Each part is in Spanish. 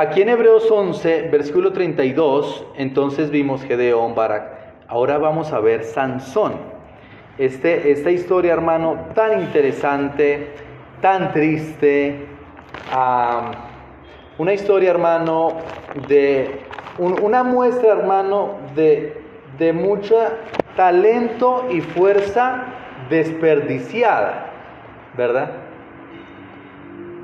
Aquí en Hebreos 11, versículo 32, entonces vimos Gedeón, Barak. Ahora vamos a ver Sansón. Este, esta historia, hermano, tan interesante, tan triste. una historia, hermano, de una muestra, hermano, de, de mucho talento y fuerza desperdiciada, ¿verdad?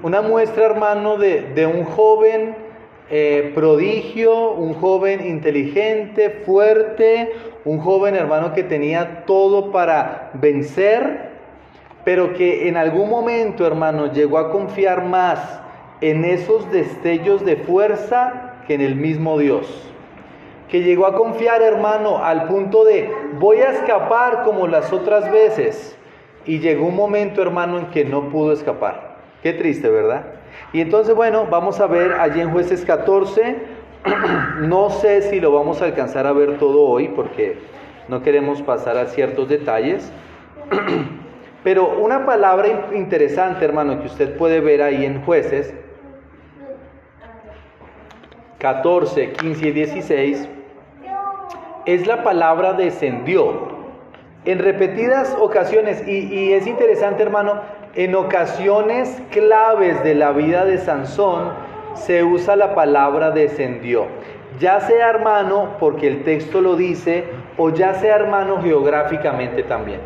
Una muestra, hermano, de, un joven eh, prodigio, un joven inteligente, fuerte, un joven hermano que tenía todo para vencer, pero que en algún momento, hermano, llegó a confiar más en esos destellos de fuerza que en el mismo Dios. Que llegó a confiar, hermano, al punto de voy a escapar como las otras veces. Y llegó un momento, hermano, en que no pudo escapar. Qué triste, ¿verdad? Y entonces, bueno, vamos a ver allí en jueces 14. no sé si lo vamos a alcanzar a ver todo hoy porque no queremos pasar a ciertos detalles. Pero una palabra interesante, hermano, que usted puede ver ahí en jueces 14, 15 y 16, es la palabra descendió. En repetidas ocasiones, y, y es interesante, hermano, en ocasiones claves de la vida de Sansón se usa la palabra descendió. Ya sea hermano, porque el texto lo dice, o ya sea hermano geográficamente también.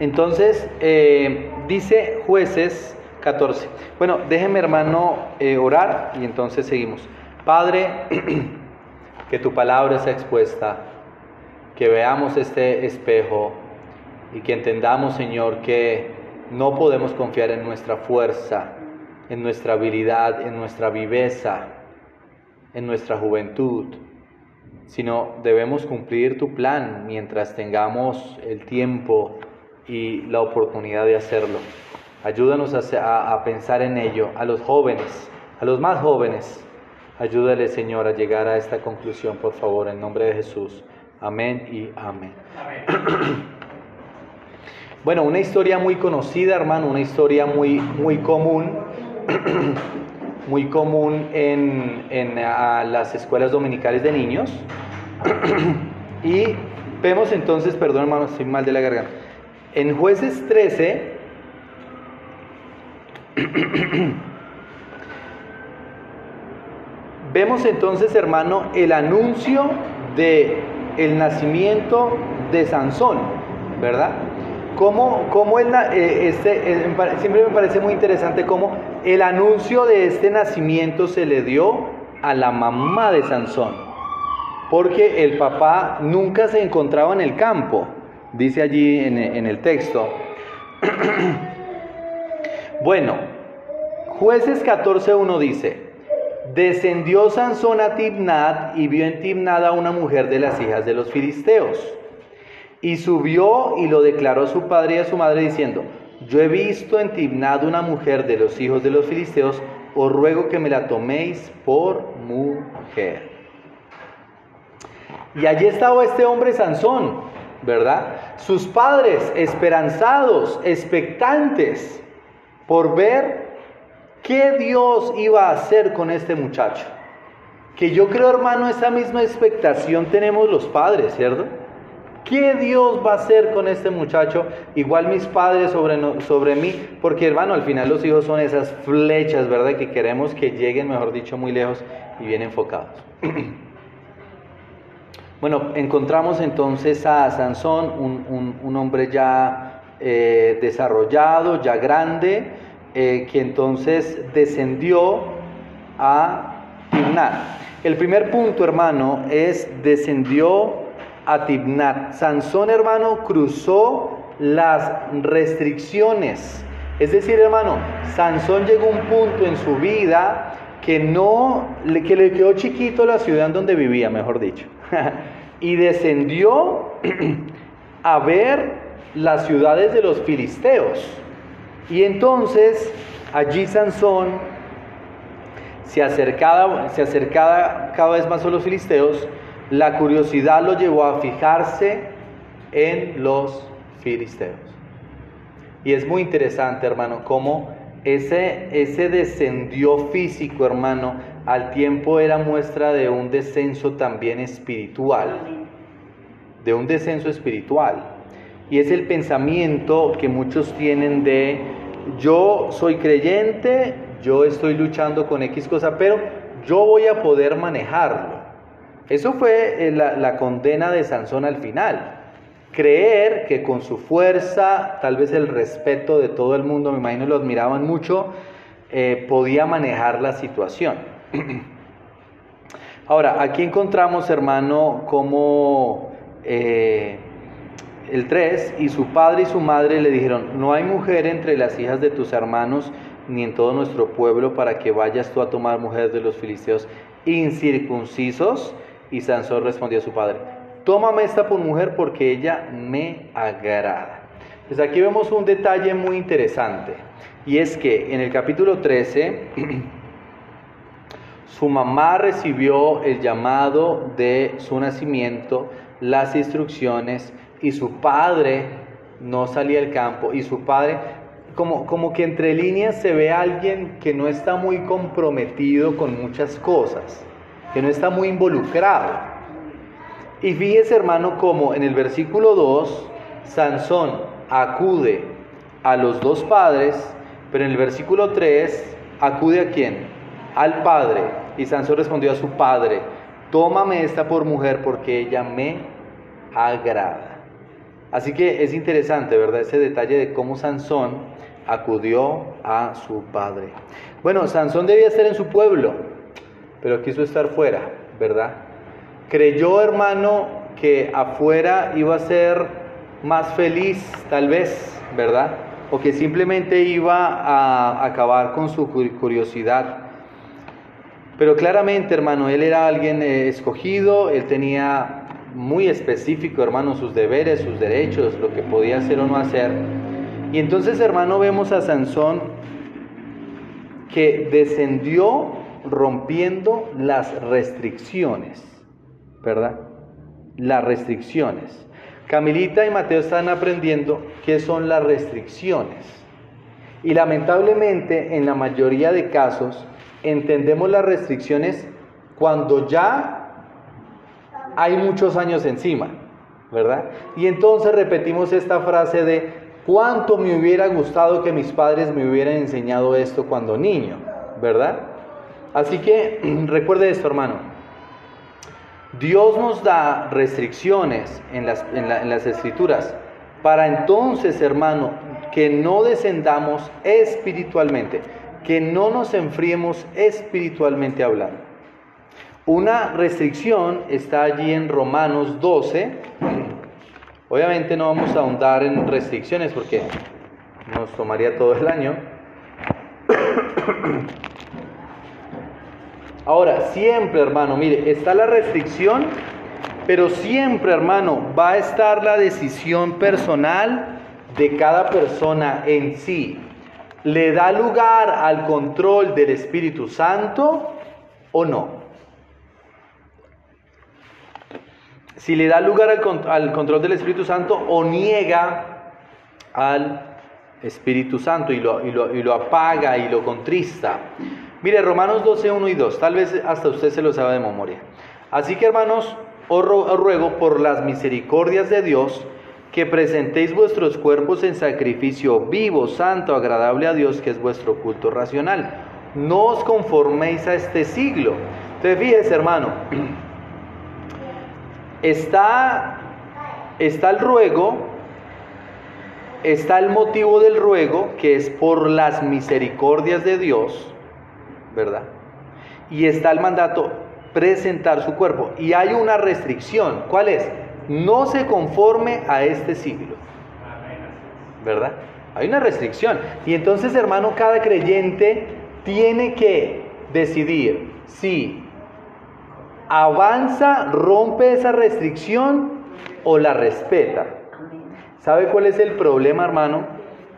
Entonces, eh, dice jueces 14. Bueno, déjeme hermano eh, orar y entonces seguimos. Padre, que tu palabra sea expuesta, que veamos este espejo y que entendamos, Señor, que no podemos confiar en nuestra fuerza, en nuestra habilidad, en nuestra viveza, en nuestra juventud, sino debemos cumplir tu plan mientras tengamos el tiempo y la oportunidad de hacerlo. Ayúdanos a, pensar en ello, a los jóvenes, a los más jóvenes. Ayúdale, Señor, a llegar a esta conclusión, por favor, en nombre de Jesús. Amén y amén. amén. Bueno, una historia muy conocida, hermano, una historia muy, muy común, muy común en, en las escuelas dominicales de niños. y vemos entonces, perdón hermano, estoy mal de la garganta. En jueces 13, vemos entonces, hermano, el anuncio de nacimiento de Sansón, ¿verdad? Cómo, cómo el, eh, este, eh, siempre me parece muy interesante cómo el anuncio de este nacimiento se le dio a la mamá de Sansón, porque el papá nunca se encontraba en el campo, dice allí en, el texto. bueno, jueces 14.1 dice, descendió Sansón a Tibnat y vio en Tibnat a una mujer de las hijas de los filisteos. Y subió y lo declaró a su padre y a su madre diciendo, yo he visto en Tibnad una mujer de los hijos de los filisteos, os ruego que me la toméis por mujer. Y allí estaba este hombre Sansón, ¿verdad? Sus padres esperanzados, expectantes por ver qué Dios iba a hacer con este muchacho. Que yo creo, hermano, esa misma expectación tenemos los padres, ¿cierto? ¿Qué Dios va a hacer con este muchacho? Igual mis padres sobre, sobre mí, porque hermano, al final los hijos son esas flechas, ¿verdad? Que queremos que lleguen, mejor dicho, muy lejos y bien enfocados. bueno, encontramos entonces a Sansón, un, hombre ya eh, desarrollado, ya grande, eh, que entonces descendió a Timnat. El primer punto, hermano, es descendió a. Sansón, hermano, cruzó las restricciones. Es decir, hermano, Sansón llegó a un punto en su vida que no, que le quedó chiquito la ciudad en donde vivía, mejor dicho. y descendió a ver las ciudades de los filisteos. Y entonces allí Sansón se acercaba, se acercaba cada vez más a los filisteos la curiosidad lo llevó a fijarse en los filisteos. Y es muy interesante, hermano, cómo ese, ese descendió físico, hermano, al tiempo era muestra de un descenso también espiritual, de un descenso espiritual. Y es el pensamiento que muchos tienen de yo soy creyente, yo estoy luchando con X cosa, pero yo voy a poder manejarlo. Eso fue eh, la, condena de Sansón al final. Creer que con su fuerza, tal vez el respeto de todo el mundo, me imagino lo admiraban mucho, eh, podía manejar la situación. Ahora, aquí encontramos, hermano, como eh, el 3, y su padre y su madre le dijeron, no hay mujer entre las hijas de tus hermanos ni en todo nuestro pueblo para que vayas tú a tomar mujeres de los filisteos incircuncisos. Y Sansón respondió a su padre, tómame esta por mujer porque ella me agrada. Pues aquí vemos un detalle muy interesante. Y es que en el capítulo 13, su mamá recibió el llamado de su nacimiento, las instrucciones, y su padre no salía al campo, y su padre como, como que entre líneas se ve a alguien que no está muy comprometido con muchas cosas, que no está muy involucrado. Y fíjese hermano como en el versículo 2, Sansón acude a los dos padres, pero en el versículo 3 acude a quién? Al padre. Y Sansón respondió a su padre, tómame esta por mujer porque ella me agrada. Así que es interesante, ¿verdad? Ese detalle de cómo Sansón acudió a su padre. Bueno, Sansón debía estar en su pueblo, pero quiso estar fuera, ¿verdad? Creyó, hermano, que afuera iba a ser más feliz, tal vez, ¿verdad? O que simplemente iba a acabar con su curiosidad. Pero claramente, hermano, él era alguien eh, escogido, él tenía muy específico, hermano, sus deberes, sus derechos, lo que podía hacer o no hacer. Y entonces, hermano, vemos a Sansón que descendió rompiendo las restricciones, ¿verdad? Las restricciones. Camilita y Mateo están aprendiendo qué son las restricciones. Y lamentablemente, en la mayoría de casos, entendemos las restricciones cuando ya hay muchos años encima, ¿verdad? Y entonces repetimos esta frase de ¿Cuánto me hubiera gustado que mis padres me hubieran enseñado esto cuando niño? ¿Verdad? Así que recuerde esto, hermano. Dios nos da restricciones en las, en las escrituras para entonces, hermano, que no descendamos espiritualmente, que no nos enfriemos espiritualmente hablando. Una restricción está allí en Romanos 12, Obviamente no vamos a ahondar en restricciones porque nos tomaría todo el año. Ahora, siempre hermano, mire, está la restricción, pero siempre hermano va a estar la decisión personal de cada persona en sí. ¿Le da lugar al control del Espíritu Santo o no? si le da lugar al, control del Espíritu Santo o niega al Espíritu Santo y lo, apaga y lo contrista. Mire, Romanos 12, 1 y 2, tal vez hasta usted se lo sabe de memoria. Así que hermanos, os ruego por las misericordias de Dios que presentéis vuestros cuerpos en sacrificio vivo, santo, agradable a Dios, que es vuestro culto racional. No os conforméis a este siglo. Entonces fíjese, hermano, está, está el ruego, está el motivo del ruego, que es por las misericordias de Dios, ¿verdad? Y está el mandato, presentar su cuerpo. Y hay una restricción, ¿cuál es? No se conforme a este siglo, ¿verdad? Hay una restricción. Y entonces, hermano, cada creyente tiene que decidir si avanza, rompe esa restricción o la respeta. ¿Sabe cuál es el problema, hermano?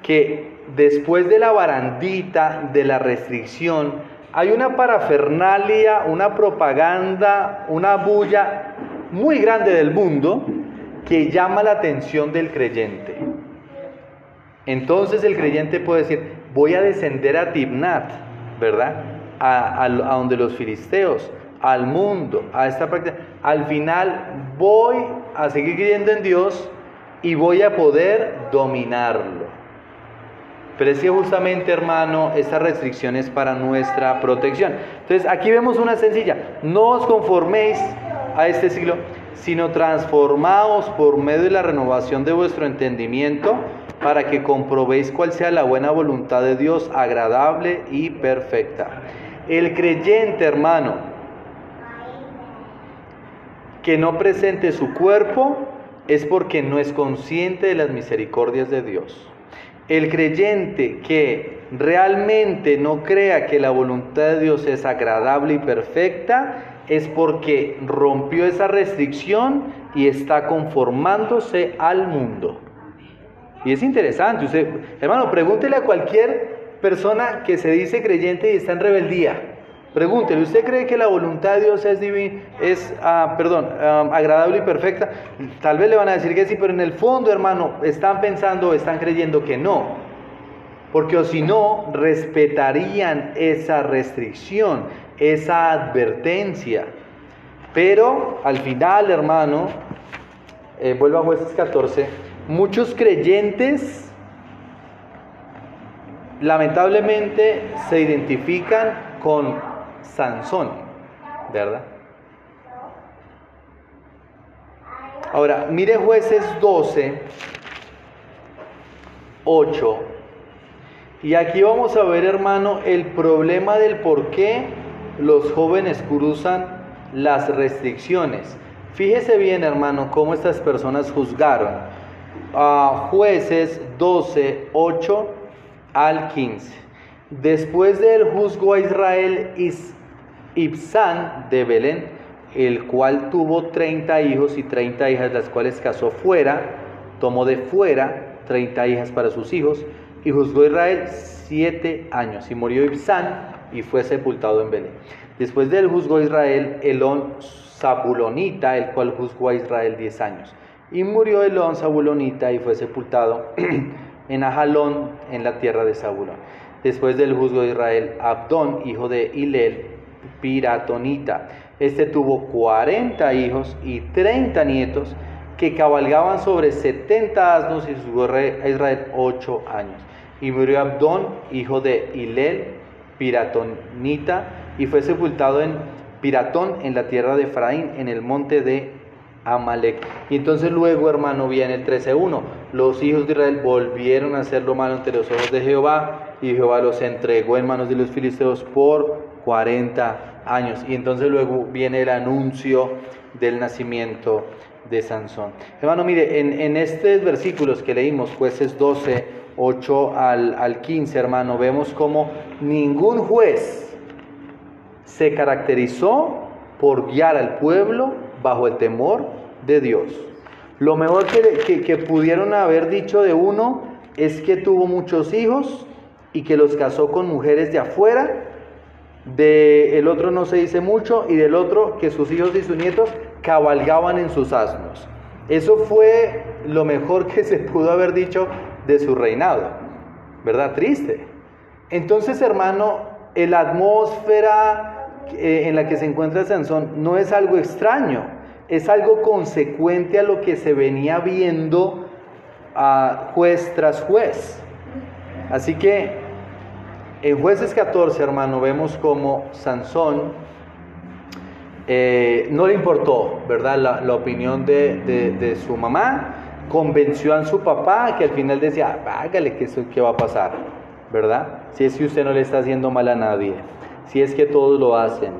Que después de la barandita, de la restricción, hay una parafernalia, una propaganda, una bulla muy grande del mundo que llama la atención del creyente. Entonces el creyente puede decir, voy a descender a Tibnat, ¿verdad? A, donde los filisteos, al mundo, a esta práctica. Al final voy a seguir creyendo en Dios y voy a poder dominarlo. Pero es que justamente, hermano, esta restricción es para nuestra protección. Entonces, aquí vemos una sencilla. No os conforméis a este siglo, sino transformaos por medio de la renovación de vuestro entendimiento para que comprobéis cuál sea la buena voluntad de Dios, agradable y perfecta. El creyente, hermano, que no presente su cuerpo es porque no es consciente de las misericordias de Dios. El creyente que realmente no crea que la voluntad de Dios es agradable y perfecta es porque rompió esa restricción y está conformándose al mundo. Y es interesante, usted, hermano, pregúntele a cualquier persona que se dice creyente y está en rebeldía. Pregúntele, ¿usted cree que la voluntad de Dios es ah, perdón, ah, agradable y perfecta? Tal vez le van a decir que sí, pero en el fondo, hermano, están pensando, están creyendo que no. Porque o si no, respetarían esa restricción, esa advertencia. Pero al final, hermano, eh, vuelvo a jueces 14, muchos creyentes lamentablemente se identifican con Sansón, ¿verdad? Ahora, mire jueces 12, 8. Y aquí vamos a ver, hermano, el problema del por qué los jóvenes cruzan las restricciones. Fíjese bien, hermano, cómo estas personas juzgaron. a jueces 12, 8 al 15. Después del juzgo a Israel, Ibsán de Belén, el cual tuvo 30 hijos y 30 hijas, las cuales casó fuera, tomó de fuera 30 hijas para sus hijos, y juzgó a Israel siete años, y murió Ibsán y fue sepultado en Belén. Después de él juzgó Israel Elón Zabulonita, el cual juzgó a Israel diez años. Y murió Elón Zabulonita y fue sepultado en Ajalón, en la tierra de Zabulón. Después del juzgo de Israel, Abdón, hijo de Hilel, Piratonita. Este tuvo 40 hijos y 30 nietos que cabalgaban sobre 70 asnos y su a Israel 8 años. Y murió Abdón, hijo de Hilel, Piratonita, y fue sepultado en Piratón, en la tierra de Efraín, en el monte de Amalek. Y entonces luego, hermano, viene el 13.1. Los hijos de Israel volvieron a hacer lo malo ante los ojos de Jehová, y Jehová los entregó en manos de los filisteos por 40 años. Y entonces luego viene el anuncio del nacimiento de Sansón. Hermano, mire, en, estos versículos que leímos, jueces 12, 8 al, al 15, hermano, vemos como ningún juez se caracterizó por guiar al pueblo bajo el temor de Dios. Lo mejor que, que pudieron haber dicho de uno es que tuvo muchos hijos y que los casó con mujeres de afuera de el otro no se dice mucho y del otro que sus hijos y sus nietos cabalgaban en sus asnos. Eso fue lo mejor que se pudo haber dicho de su reinado, ¿verdad? Triste. Entonces, hermano, la atmósfera eh, en la que se encuentra Sansón no es algo extraño, es algo consecuente a lo que se venía viendo a juez tras juez. Así que en jueces 14, hermano, vemos como Sansón eh, no le importó, ¿verdad? La, opinión de, su mamá, convenció a su papá que al final decía, hágale que eso qué va a pasar, ¿verdad? Si es que usted no le está haciendo mal a nadie, si es que todos lo hacen,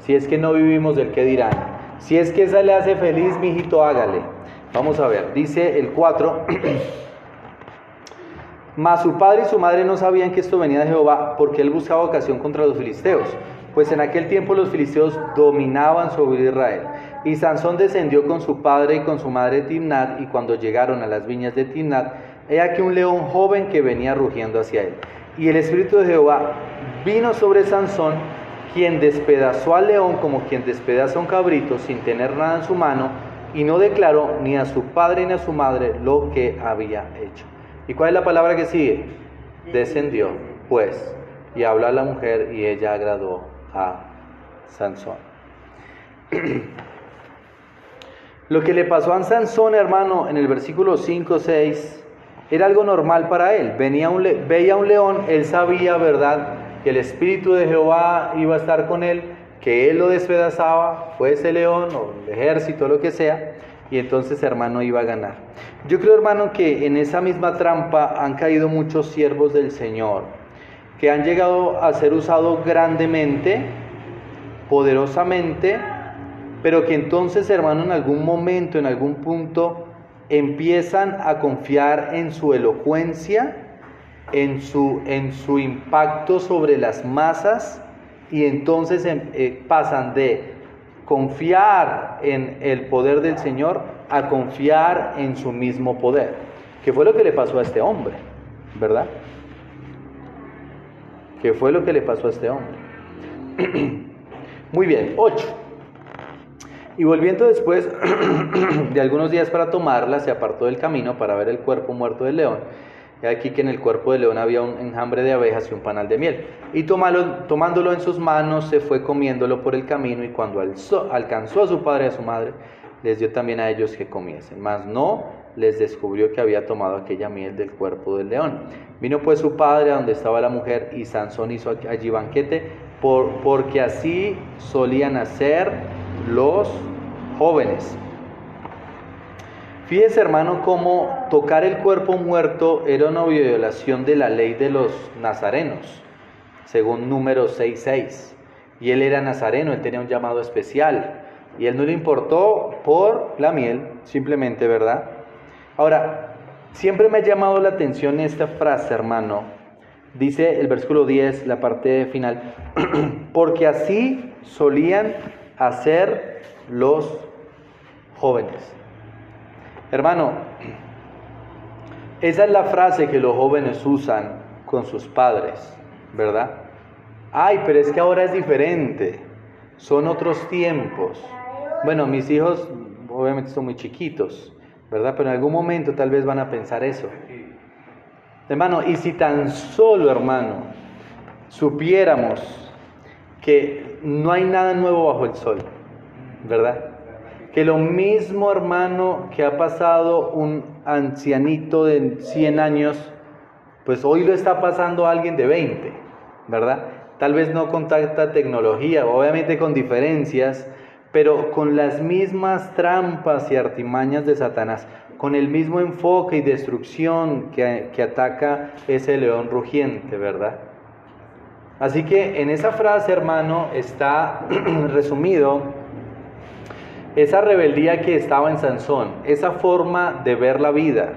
si es que no vivimos del que dirán, si es que esa le hace feliz, mijito, hágale. Vamos a ver, dice el 4. Mas su padre y su madre no sabían que esto venía de Jehová porque él buscaba ocasión contra los filisteos, pues en aquel tiempo los filisteos dominaban sobre Israel. Y Sansón descendió con su padre y con su madre Timnat, y cuando llegaron a las viñas de Timnat, he aquí un león joven que venía rugiendo hacia él. Y el Espíritu de Jehová vino sobre Sansón, quien despedazó al león como quien despedaza un cabrito sin tener nada en su mano, y no declaró ni a su padre ni a su madre lo que había hecho. ¿Y cuál es la palabra que sigue? Descendió. pues. Y habló a la mujer y ella agradó a Sansón. Lo que le pasó a Sansón, hermano, en el versículo 5, 6, era algo normal para él. Venía un veía un león, él sabía, ¿verdad?, que el Espíritu de Jehová iba a estar con él, que él lo despedazaba, fuese león o el ejército, lo que sea, y entonces, hermano, iba a ganar. Yo creo, hermano, que en esa misma trampa han caído muchos siervos del Señor, que han llegado a ser usados grandemente, poderosamente, pero que entonces, hermano, en algún momento, en algún punto, empiezan a confiar en su elocuencia, en su, en su impacto sobre las masas, y entonces em, eh, pasan de confiar en el poder del Señor a confiar en su mismo poder, que fue lo que le pasó a este hombre, ¿verdad? Que fue lo que le pasó a este hombre. Muy bien, 8. Y volviendo después de algunos días para tomarla, se apartó del camino para ver el cuerpo muerto del león. Aquí que en el cuerpo del león había un enjambre de abejas y un panal de miel. Y tomándolo en sus manos, se fue comiéndolo por el camino, y cuando alcanzó a su padre y a su madre, les dio también a ellos que comiesen. Mas no les descubrió que había tomado aquella miel del cuerpo del león. Vino pues su padre a donde estaba la mujer, y Sansón hizo allí banquete, por, porque así solían hacer los jóvenes. Fíjese hermano cómo tocar el cuerpo muerto era una violación de la ley de los nazarenos, según número 6.6. Y él era nazareno, él tenía un llamado especial. Y él no le importó por la miel, simplemente, ¿verdad? Ahora, siempre me ha llamado la atención esta frase, hermano. Dice el versículo 10, la parte final, porque así solían hacer los jóvenes. Hermano, esa es la frase que los jóvenes usan con sus padres, ¿verdad? Ay, pero es que ahora es diferente, son otros tiempos. Bueno, mis hijos obviamente son muy chiquitos, ¿verdad? Pero en algún momento tal vez van a pensar eso. Hermano, y si tan solo, hermano, supiéramos que no hay nada nuevo bajo el sol, ¿verdad? Que lo mismo, hermano, que ha pasado un ancianito de 100 años, pues hoy lo está pasando alguien de 20, ¿verdad? Tal vez no con tanta tecnología, obviamente con diferencias, pero con las mismas trampas y artimañas de Satanás, con el mismo enfoque y destrucción que, que ataca ese león rugiente, ¿verdad? Así que en esa frase, hermano, está resumido esa rebeldía que estaba en Sansón, esa forma de ver la vida.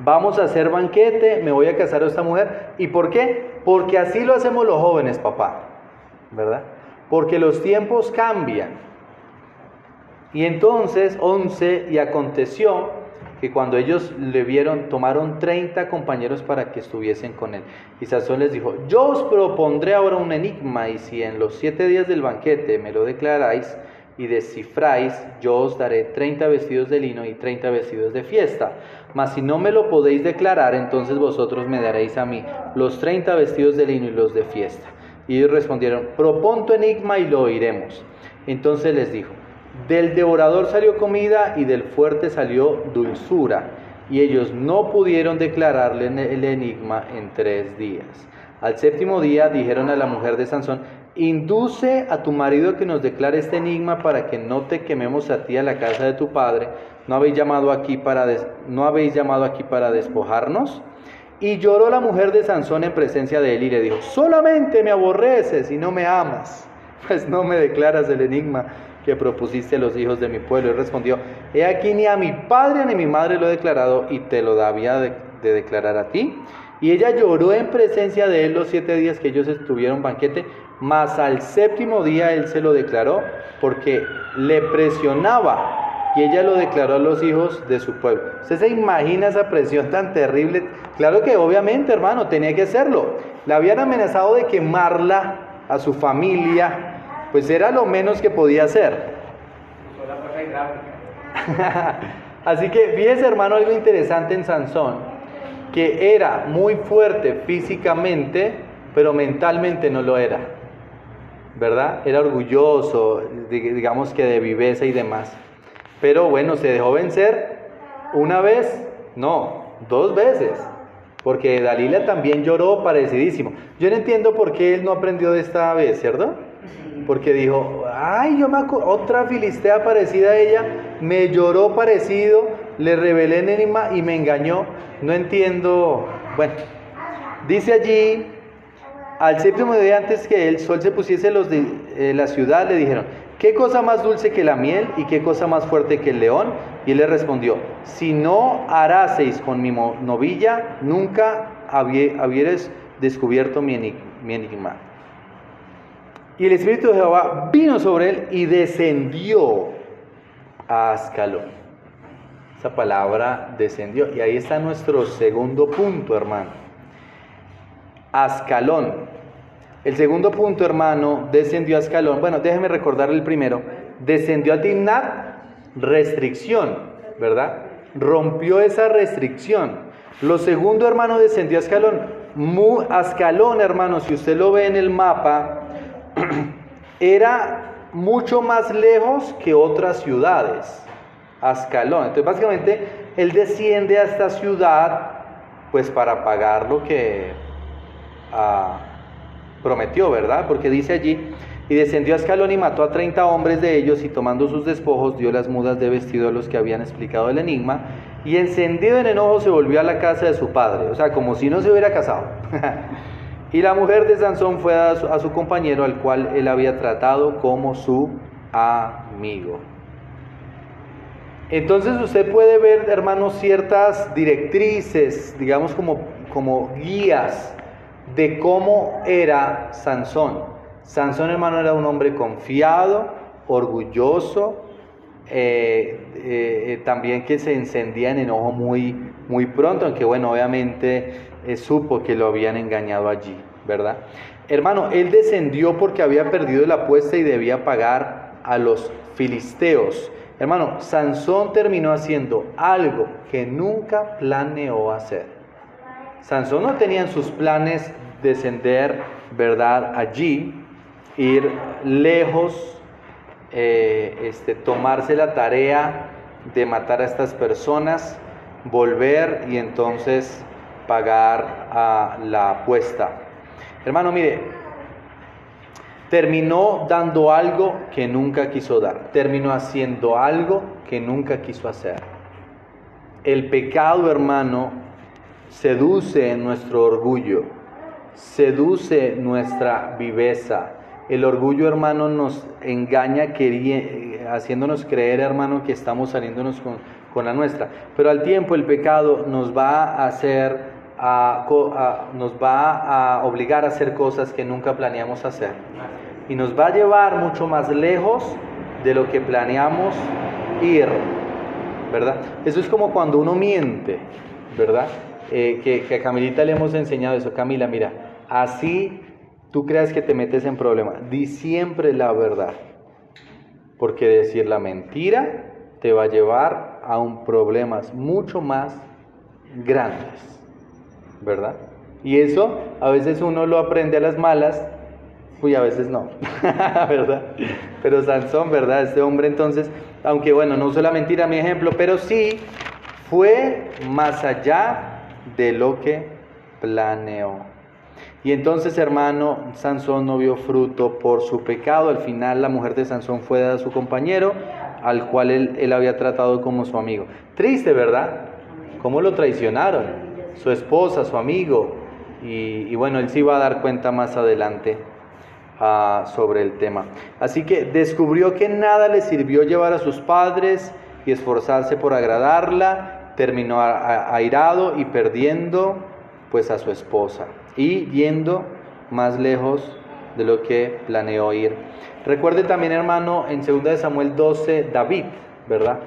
Vamos a hacer banquete, me voy a casar a esta mujer. ¿Y por qué? Porque así lo hacemos los jóvenes, papá. ¿Verdad? Porque los tiempos cambian. Y entonces, 11, y aconteció que cuando ellos le vieron, tomaron 30 compañeros para que estuviesen con él. Y Sansón les dijo, yo os propondré ahora un enigma, y si en los siete días del banquete me lo declaráis y descifráis, yo os daré 30 vestidos de lino y 30 vestidos de fiesta. Mas si no me lo podéis declarar, entonces vosotros me daréis a mí los 30 vestidos de lino y los de fiesta. Y ellos respondieron, propon tu enigma y lo oiremos. Entonces les dijo, del devorador salió comida y del fuerte salió dulzura, y ellos no pudieron declararle el enigma en tres días. Al séptimo día dijeron a la mujer de Sansón, induce a tu marido que nos declare este enigma para que no te quememos a ti a la casa de tu padre. ¿No habéis llamado aquí para, ¿no habéis llamado aquí para despojarnos? Y lloró la mujer de Sansón en presencia de él y le dijo, solamente me aborreces y no me amas, pues no me declaras el enigma que propusiste a los hijos de mi pueblo. Y respondió, he aquí ni a mi padre ni a mi madre lo he declarado y te lo había de, declarar a ti. Y ella lloró en presencia de él los siete días que ellos estuvieron banquete, mas al séptimo día él se lo declaró porque le presionaba y ella lo declaró a los hijos de su pueblo. ¿Usted se imagina esa presión tan terrible? Claro que obviamente, hermano, tenía que hacerlo. La habían amenazado de quemarla a su familia, pues era lo menos que podía hacer. Así que fíjese hermano algo interesante en Sansón, que era muy fuerte físicamente, pero mentalmente no lo era, ¿verdad? Era orgulloso, digamos que de viveza y demás. Pero bueno, se dejó vencer una vez, no, dos veces, porque Dalila también lloró parecidísimo. Yo no entiendo por qué él no aprendió de esta vez, ¿cierto? Porque dijo, ay, yo me otra filistea parecida a ella, me lloró parecido, le revelé en enigma y me engañó. No entiendo. Bueno, dice allí, al séptimo día antes que el sol se pusiese los de eh, la ciudad, le dijeron, ¿qué cosa más dulce que la miel y qué cosa más fuerte que el león? Y él le respondió, si no haraseis con mi novilla, nunca habieres descubierto mi enigma. Y el Espíritu de Jehová vino sobre él y descendió a Ascalón. Palabra descendió. Y ahí está nuestro segundo punto, hermano. Ascalón. El segundo punto, hermano, descendió a Ascalón. Bueno, déjeme recordar el primero. Descendió a Timnat, restricción, ¿verdad? Rompió esa restricción. Lo segundo, hermano, descendió a Ascalón. Ascalón, hermano, si usted lo ve en el mapa, era mucho más lejos que otras ciudades. Ascalón. Entonces, básicamente, él desciende a esta ciudad, pues para pagar lo que ah, prometió, ¿verdad? Porque dice allí, y descendió a Ascalón y mató a 30 hombres de ellos, y tomando sus despojos, dio las mudas de vestido a los que habían explicado el enigma, y encendido en enojo se volvió a la casa de su padre, o sea, como si no se hubiera casado. Y la mujer de Sansón fue a su, compañero al cual él había tratado como su amigo. Entonces usted puede ver, hermanos, ciertas directrices, digamos como, como guías de cómo era Sansón. Sansón, hermano, era un hombre confiado, orgulloso, eh, eh, eh, también que se encendía en enojo muy, muy pronto, aunque bueno, obviamente supo que lo habían engañado allí, ¿verdad? Hermano, él descendió porque había perdido la apuesta y debía pagar a los filisteos. Hermano, Sansón terminó haciendo algo que nunca planeó hacer. Sansón no tenía en sus planes descender, ¿verdad? Allí, ir lejos, eh, este, tomarse la tarea de matar a estas personas, volver y entonces pagar a la apuesta. Hermano, mire, terminó dando algo que nunca quiso dar, terminó haciendo algo que nunca quiso hacer. El pecado, hermano, seduce nuestro orgullo, seduce nuestra viveza. El orgullo, hermano, nos engaña haciéndonos creer, hermano, que estamos saliéndonos con, con la nuestra. Pero al tiempo el pecado nos va a hacer nos va a obligar a hacer cosas que nunca planeamos hacer. Y nos va a llevar mucho más lejos de lo que planeamos ir. ¿Verdad? Eso es como cuando uno miente, ¿verdad? Eh, que, a Camilita le hemos enseñado eso. Camila, mira, así tú creas que te metes en problema. Di siempre la verdad. Porque decir la mentira te va a llevar a un problemas mucho más grandes. ¿verdad? Y eso a veces uno lo aprende a las malas, y a veces no, ¿verdad? Pero Sansón, ¿verdad? Este hombre entonces, aunque bueno, no uso la mentira mi ejemplo, pero sí fue más allá de lo que planeó. Y entonces, hermano, Sansón no vio fruto por su pecado. Al final, la mujer de Sansón fue dada a su compañero, al cual él, él había tratado como su amigo. Triste, ¿verdad? ¿Cómo lo traicionaron? su esposa, su amigo, y, bueno, él sí va a dar cuenta más adelante ah, sobre el tema. Así que descubrió que nada le sirvió llevar a sus padres y esforzarse por agradarla, terminó airado y perdiendo pues a su esposa y yendo más lejos de lo que planeó ir. Recuerde también, hermano, en 2 Samuel 12, David, ¿verdad?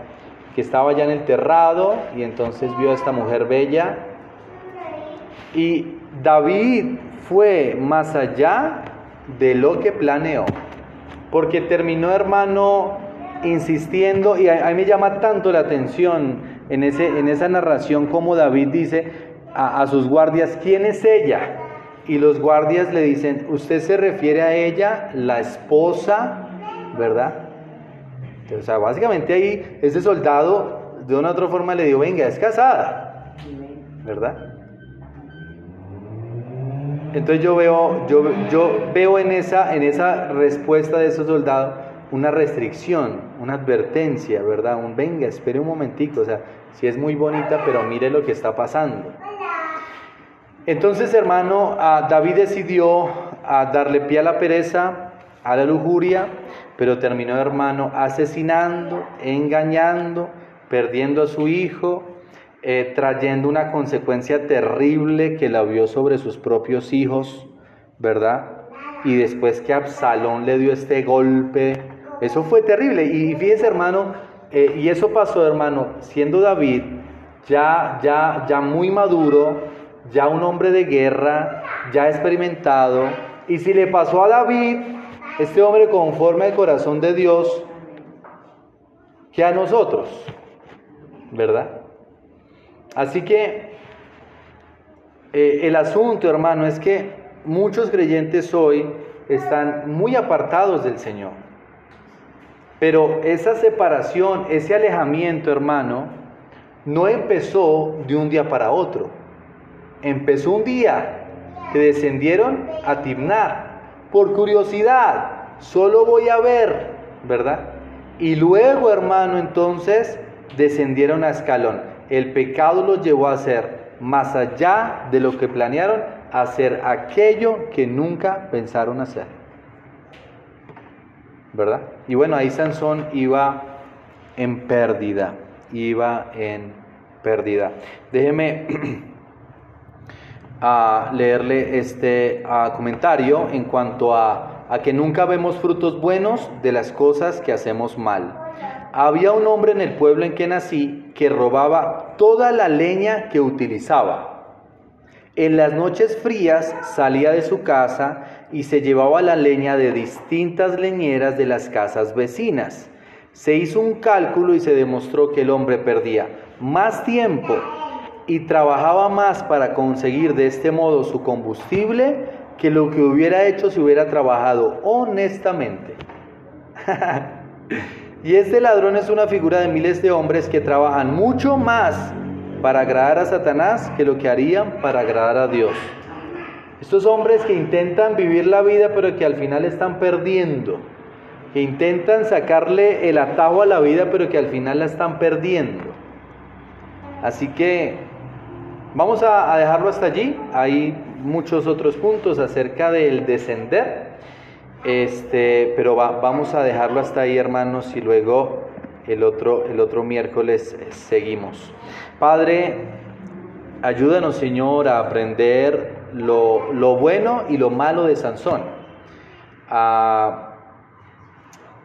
Que estaba ya en el terrado y entonces vio a esta mujer bella y David fue más allá de lo que planeó, porque terminó, hermano, insistiendo, y a, mí me llama tanto la atención en, ese, en esa narración como David dice a, sus guardias, ¿quién es ella? y los guardias le dicen, usted se refiere a ella, la esposa, ¿verdad? O sea, básicamente ahí ese soldado de una u otra forma le dijo, venga, es casada, ¿verdad? Entonces yo veo, yo, veo en, esa, en esa respuesta de esos soldados una restricción, una advertencia, ¿verdad? Un venga, espere un momentico, o sea, si es muy bonita, pero mire lo que está pasando. Entonces, hermano, David decidió a darle pie a la pereza, a la lujuria, pero terminó, hermano, asesinando, engañando, perdiendo a su hijo, eh, trayendo una consecuencia terrible que la vio sobre sus propios hijos, ¿verdad? Y después que Absalón le dio este golpe, eso fue terrible. Y fíjese, hermano, eh, y eso pasó, hermano, siendo David ya, ya, ya muy maduro, ya un hombre de guerra, ya experimentado. Y si le pasó a David, este hombre conforme al corazón de Dios que a nosotros, ¿verdad? Así que eh, el asunto, hermano, es que muchos creyentes hoy están muy apartados del Señor. Pero esa separación, ese alejamiento, hermano, no empezó de un día para otro. Empezó un día que descendieron a Timnar por curiosidad, solo voy a ver, ¿verdad? Y luego, hermano, entonces descendieron a escalón. El pecado los llevó a hacer más allá de lo que planearon, hacer aquello que nunca pensaron hacer. ¿Verdad? Y bueno, ahí Sansón iba en pérdida, iba en pérdida. Déjeme a leerle este comentario en cuanto a, a que nunca vemos frutos buenos de las cosas que hacemos mal. Había un hombre en el pueblo en que nací que robaba toda la leña que utilizaba. En las noches frías salía de su casa y se llevaba la leña de distintas leñeras de las casas vecinas. Se hizo un cálculo y se demostró que el hombre perdía más tiempo y trabajaba más para conseguir de este modo su combustible que lo que hubiera hecho si hubiera trabajado honestamente. y este ladrón es una figura de miles de hombres que trabajan mucho más para agradar a Satanás que lo que harían para agradar a Dios. Estos hombres que intentan vivir la vida pero que al final están perdiendo, que intentan sacarle el atajo a la vida pero que al final la están perdiendo. Así que Vamos a, dejarlo hasta allí. Hay muchos otros puntos acerca del descender. Este, pero vamos a dejarlo hasta ahí, hermanos, y luego el otro, el otro miércoles eh, seguimos. Padre, ayúdanos, Señor, a aprender lo, lo bueno y lo malo de Sansón.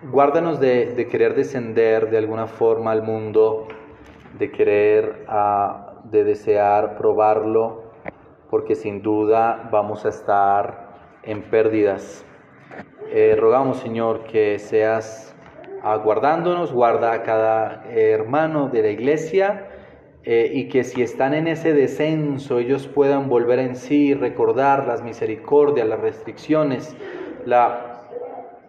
guárdanos de, de, querer descender de alguna forma al mundo, de querer de desear probarlo, porque sin duda vamos a estar en pérdidas. Eh, rogamos, Señor, que seas aguardándonos, guarda a cada hermano de la iglesia eh, y que si están en ese descenso ellos puedan volver en sí, recordar las misericordias, las restricciones, la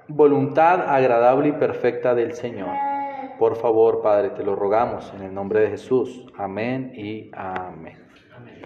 voluntad agradable y perfecta del Señor. Por favor, Padre, te lo rogamos en el nombre de Jesús. Amén y amén.